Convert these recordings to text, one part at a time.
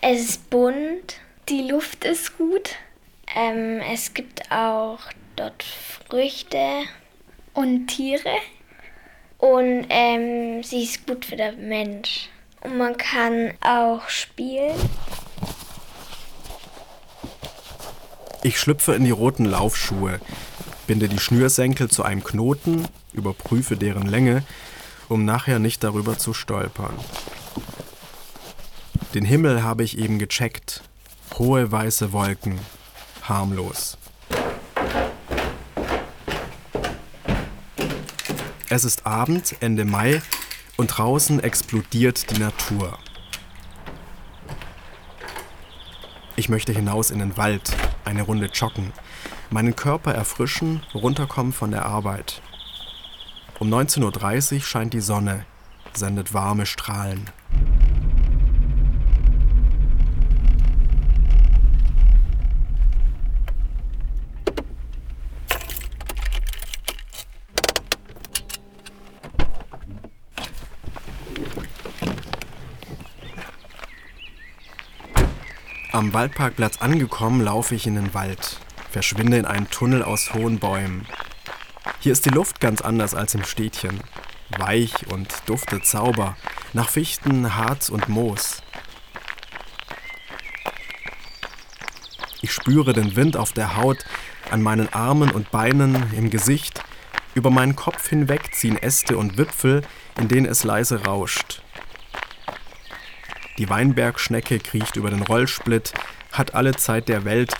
Es ist bunt, die Luft ist gut. Ähm, es gibt auch dort Früchte und Tiere. Und ähm, sie ist gut für den Mensch. Und man kann auch spielen. Ich schlüpfe in die roten Laufschuhe, binde die Schnürsenkel zu einem Knoten, überprüfe deren Länge, um nachher nicht darüber zu stolpern. Den Himmel habe ich eben gecheckt. Hohe weiße Wolken. Harmlos. Es ist Abend, Ende Mai, und draußen explodiert die Natur. Ich möchte hinaus in den Wald, eine Runde joggen, meinen Körper erfrischen, runterkommen von der Arbeit. Um 19.30 Uhr scheint die Sonne, sendet warme Strahlen. Am Waldparkplatz angekommen, laufe ich in den Wald, verschwinde in einen Tunnel aus hohen Bäumen. Hier ist die Luft ganz anders als im Städtchen. Weich und duftet Zauber, nach Fichten, Harz und Moos. Ich spüre den Wind auf der Haut, an meinen Armen und Beinen, im Gesicht. Über meinen Kopf hinweg ziehen Äste und Wipfel, in denen es leise rauscht. Die Weinbergschnecke kriecht über den Rollsplit, hat alle Zeit der Welt.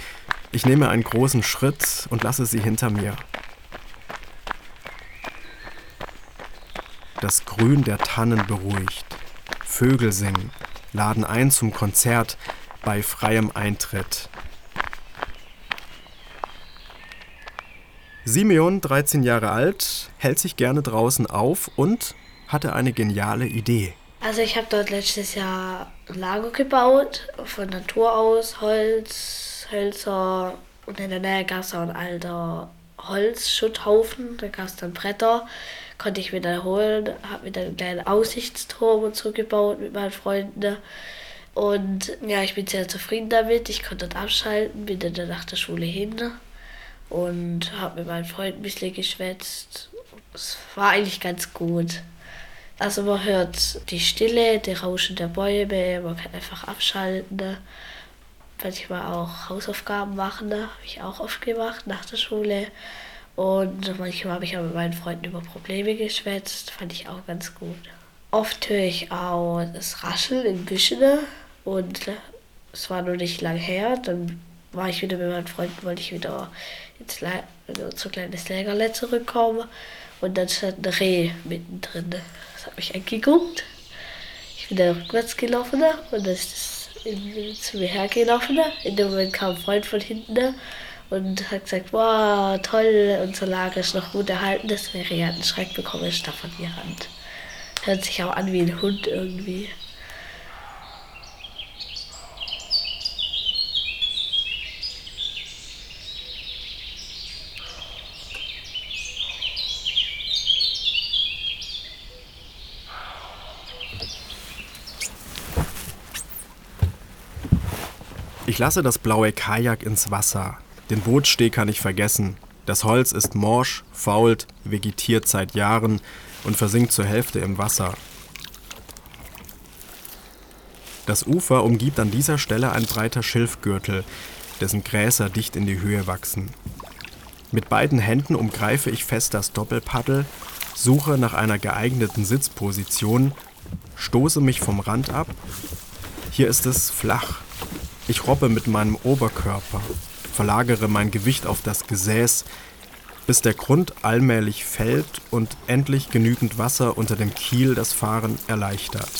Ich nehme einen großen Schritt und lasse sie hinter mir. Das Grün der Tannen beruhigt. Vögel singen, laden ein zum Konzert bei freiem Eintritt. Simeon, 13 Jahre alt, hält sich gerne draußen auf und hatte eine geniale Idee. Also ich habe dort letztes Jahr ein Lager gebaut, von Natur aus, Holz, Hölzer und in der Nähe gab es auch ein alter Holzschutthaufen, da gab es dann Bretter, konnte ich wieder holen, habe mir dann einen kleinen Aussichtsturm und so gebaut mit meinen Freunden. Und ja, ich bin sehr zufrieden damit. Ich konnte dort abschalten, bin dann nach der Schule hin und habe mit meinen Freunden ein bisschen geschwätzt. Es war eigentlich ganz gut. Also man hört die Stille, die Rauschen der Bäume, man kann einfach abschalten. Manchmal auch Hausaufgaben machen, habe ich auch oft gemacht nach der Schule. Und manchmal habe ich auch mit meinen Freunden über Probleme geschwätzt, fand ich auch ganz gut. Oft höre ich auch das Rascheln in Büschen und es war noch nicht lang her. Dann war ich wieder mit meinen Freunden, wollte ich wieder ins Le also zu kleines Lägerle zurückkommen und dann stand ein Reh mittendrin hat mich angeguckt. Ich bin dann rückwärts gelaufen und dann ist es zu mir hergelaufen. In dem Moment kam ein Freund von hinten und hat gesagt, wow, toll, unser Lager ist noch gut erhalten. Das wäre ja ein Schreck bekommen, ist da von ihr Hand. Hört sich auch an wie ein Hund irgendwie. Ich lasse das blaue Kajak ins Wasser. Den Bootsteg kann ich vergessen. Das Holz ist morsch, fault, vegetiert seit Jahren und versinkt zur Hälfte im Wasser. Das Ufer umgibt an dieser Stelle ein breiter Schilfgürtel, dessen Gräser dicht in die Höhe wachsen. Mit beiden Händen umgreife ich fest das Doppelpaddel, suche nach einer geeigneten Sitzposition, stoße mich vom Rand ab. Hier ist es flach, ich robbe mit meinem Oberkörper, verlagere mein Gewicht auf das Gesäß, bis der Grund allmählich fällt und endlich genügend Wasser unter dem Kiel das Fahren erleichtert.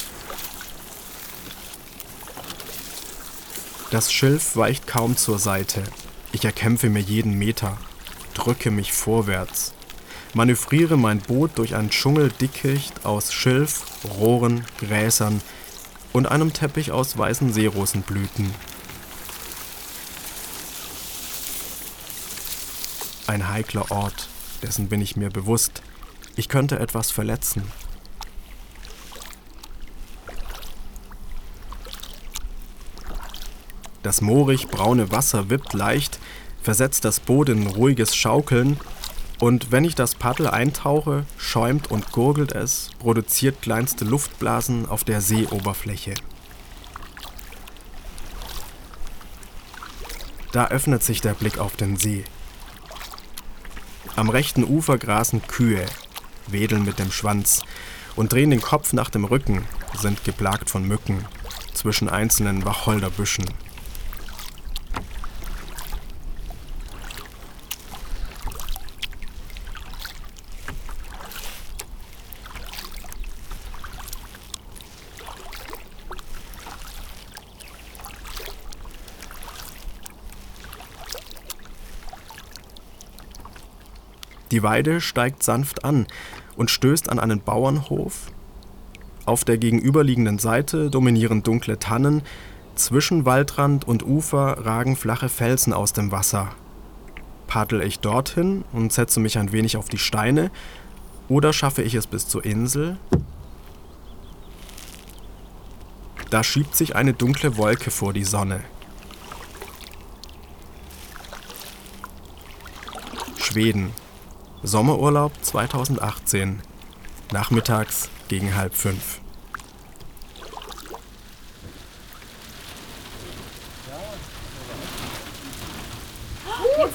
Das Schilf weicht kaum zur Seite. Ich erkämpfe mir jeden Meter, drücke mich vorwärts, manövriere mein Boot durch ein Dschungeldickicht aus Schilf, Rohren, Gräsern und einem Teppich aus weißen Seerosenblüten. Ein heikler Ort, dessen bin ich mir bewusst. Ich könnte etwas verletzen. Das moorig braune Wasser wippt leicht, versetzt das Boot in ruhiges Schaukeln und wenn ich das Paddel eintauche, schäumt und gurgelt es, produziert kleinste Luftblasen auf der Seeoberfläche. Da öffnet sich der Blick auf den See. Am rechten Ufer grasen Kühe, wedeln mit dem Schwanz und drehen den Kopf nach dem Rücken, sind geplagt von Mücken zwischen einzelnen Wacholderbüschen. Die Weide steigt sanft an und stößt an einen Bauernhof. Auf der gegenüberliegenden Seite dominieren dunkle Tannen, zwischen Waldrand und Ufer ragen flache Felsen aus dem Wasser. Paddel ich dorthin und setze mich ein wenig auf die Steine, oder schaffe ich es bis zur Insel? Da schiebt sich eine dunkle Wolke vor die Sonne. Schweden, Sommerurlaub 2018. Nachmittags gegen halb fünf. Jetzt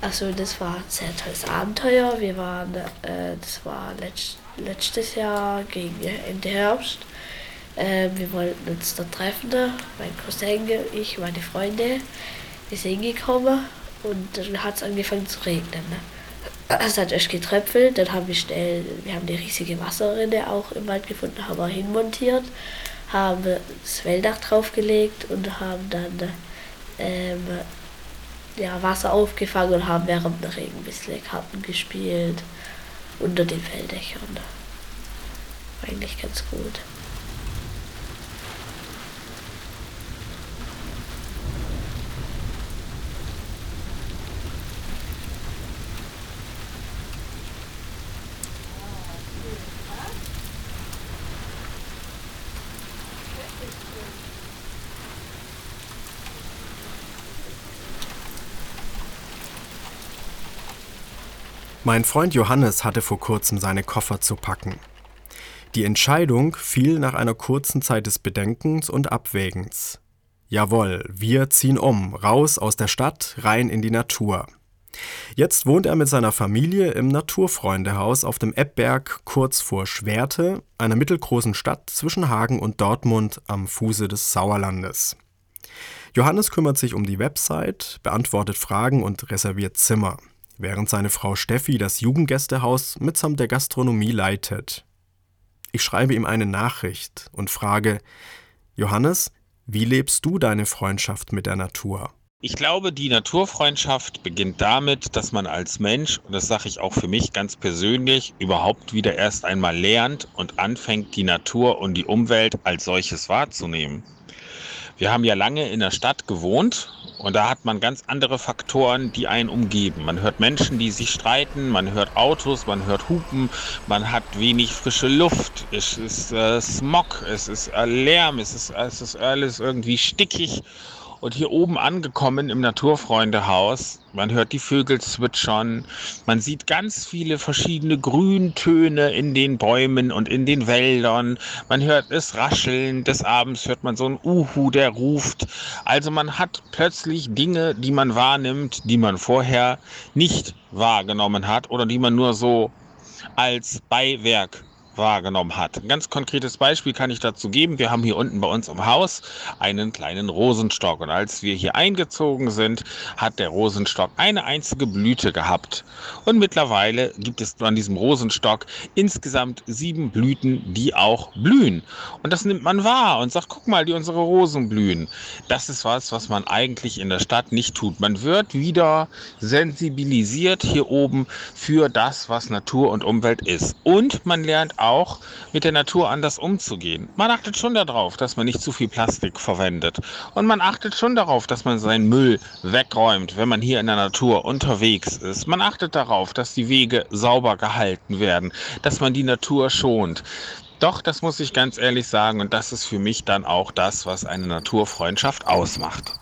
Also das war ein sehr tolles Abenteuer. Wir waren, äh, das war letzt, letztes Jahr gegen Ende Herbst. Äh, wir wollten uns da treffen, mein Cousin, ich, meine Freunde. Wir sind hingekommen und dann hat es angefangen zu regnen. Ne? Es hat erst getröpfelt, dann haben wir schnell, wir haben eine riesige Wasserrinne auch im Wald gefunden, haben wir hinmontiert, haben das Welldach draufgelegt und haben dann ähm, ja, Wasser aufgefangen und haben während dem Regen ein bisschen Karten gespielt unter den Felldächern. War eigentlich ganz gut. Mein Freund Johannes hatte vor kurzem seine Koffer zu packen. Die Entscheidung fiel nach einer kurzen Zeit des Bedenkens und Abwägens. Jawohl, wir ziehen um, raus aus der Stadt, rein in die Natur. Jetzt wohnt er mit seiner Familie im Naturfreundehaus auf dem Eppberg kurz vor Schwerte, einer mittelgroßen Stadt zwischen Hagen und Dortmund am Fuße des Sauerlandes. Johannes kümmert sich um die Website, beantwortet Fragen und reserviert Zimmer während seine Frau Steffi das Jugendgästehaus mitsamt der Gastronomie leitet. Ich schreibe ihm eine Nachricht und frage, Johannes, wie lebst du deine Freundschaft mit der Natur? Ich glaube, die Naturfreundschaft beginnt damit, dass man als Mensch, und das sage ich auch für mich ganz persönlich, überhaupt wieder erst einmal lernt und anfängt, die Natur und die Umwelt als solches wahrzunehmen. Wir haben ja lange in der Stadt gewohnt und da hat man ganz andere Faktoren, die einen umgeben. Man hört Menschen, die sich streiten, man hört Autos, man hört Hupen, man hat wenig frische Luft, es ist äh, Smog, es ist äh, Lärm, es ist, es ist alles irgendwie stickig und hier oben angekommen im Naturfreundehaus, man hört die Vögel zwitschern, man sieht ganz viele verschiedene Grüntöne in den Bäumen und in den Wäldern, man hört es rascheln, des Abends hört man so einen Uhu, der ruft. Also man hat plötzlich Dinge, die man wahrnimmt, die man vorher nicht wahrgenommen hat oder die man nur so als Beiwerk wahrgenommen hat. Ein ganz konkretes Beispiel kann ich dazu geben. Wir haben hier unten bei uns im Haus einen kleinen Rosenstock und als wir hier eingezogen sind, hat der Rosenstock eine einzige Blüte gehabt. Und mittlerweile gibt es an diesem Rosenstock insgesamt sieben Blüten, die auch blühen. Und das nimmt man wahr und sagt, guck mal, die unsere Rosen blühen. Das ist was, was man eigentlich in der Stadt nicht tut. Man wird wieder sensibilisiert hier oben für das, was Natur und Umwelt ist. Und man lernt auch auch, mit der Natur anders umzugehen. Man achtet schon darauf, dass man nicht zu viel Plastik verwendet. Und man achtet schon darauf, dass man seinen Müll wegräumt, wenn man hier in der Natur unterwegs ist. Man achtet darauf, dass die Wege sauber gehalten werden, dass man die Natur schont. Doch, das muss ich ganz ehrlich sagen, und das ist für mich dann auch das, was eine Naturfreundschaft ausmacht.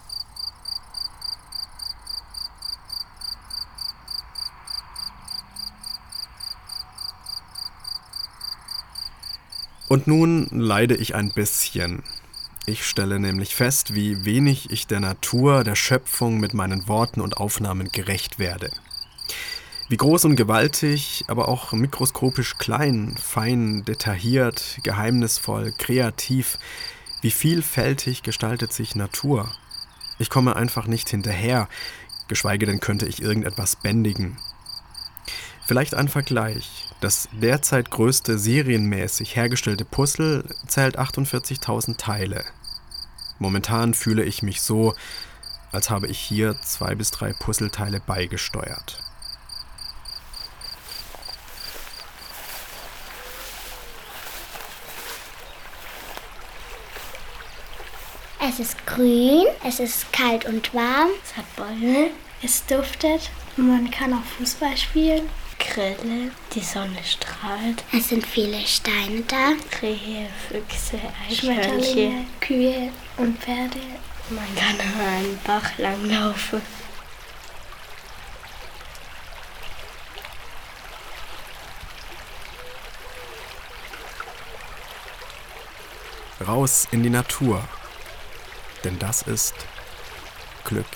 Und nun leide ich ein bisschen. Ich stelle nämlich fest, wie wenig ich der Natur, der Schöpfung mit meinen Worten und Aufnahmen gerecht werde. Wie groß und gewaltig, aber auch mikroskopisch klein, fein, detailliert, geheimnisvoll, kreativ, wie vielfältig gestaltet sich Natur. Ich komme einfach nicht hinterher, geschweige denn könnte ich irgendetwas bändigen. Vielleicht ein Vergleich. Das derzeit größte serienmäßig hergestellte Puzzle zählt 48.000 Teile. Momentan fühle ich mich so, als habe ich hier zwei bis drei Puzzleteile beigesteuert. Es ist grün, es ist kalt und warm, es hat Bäume, es duftet, man kann auch Fußball spielen. Grille, die Sonne strahlt. Es sind viele Steine da. Rehe, Füchse, Eichhörnchen, Kühe und Pferde. Man kann an einen Bach langlaufen. Raus in die Natur. Denn das ist Glück.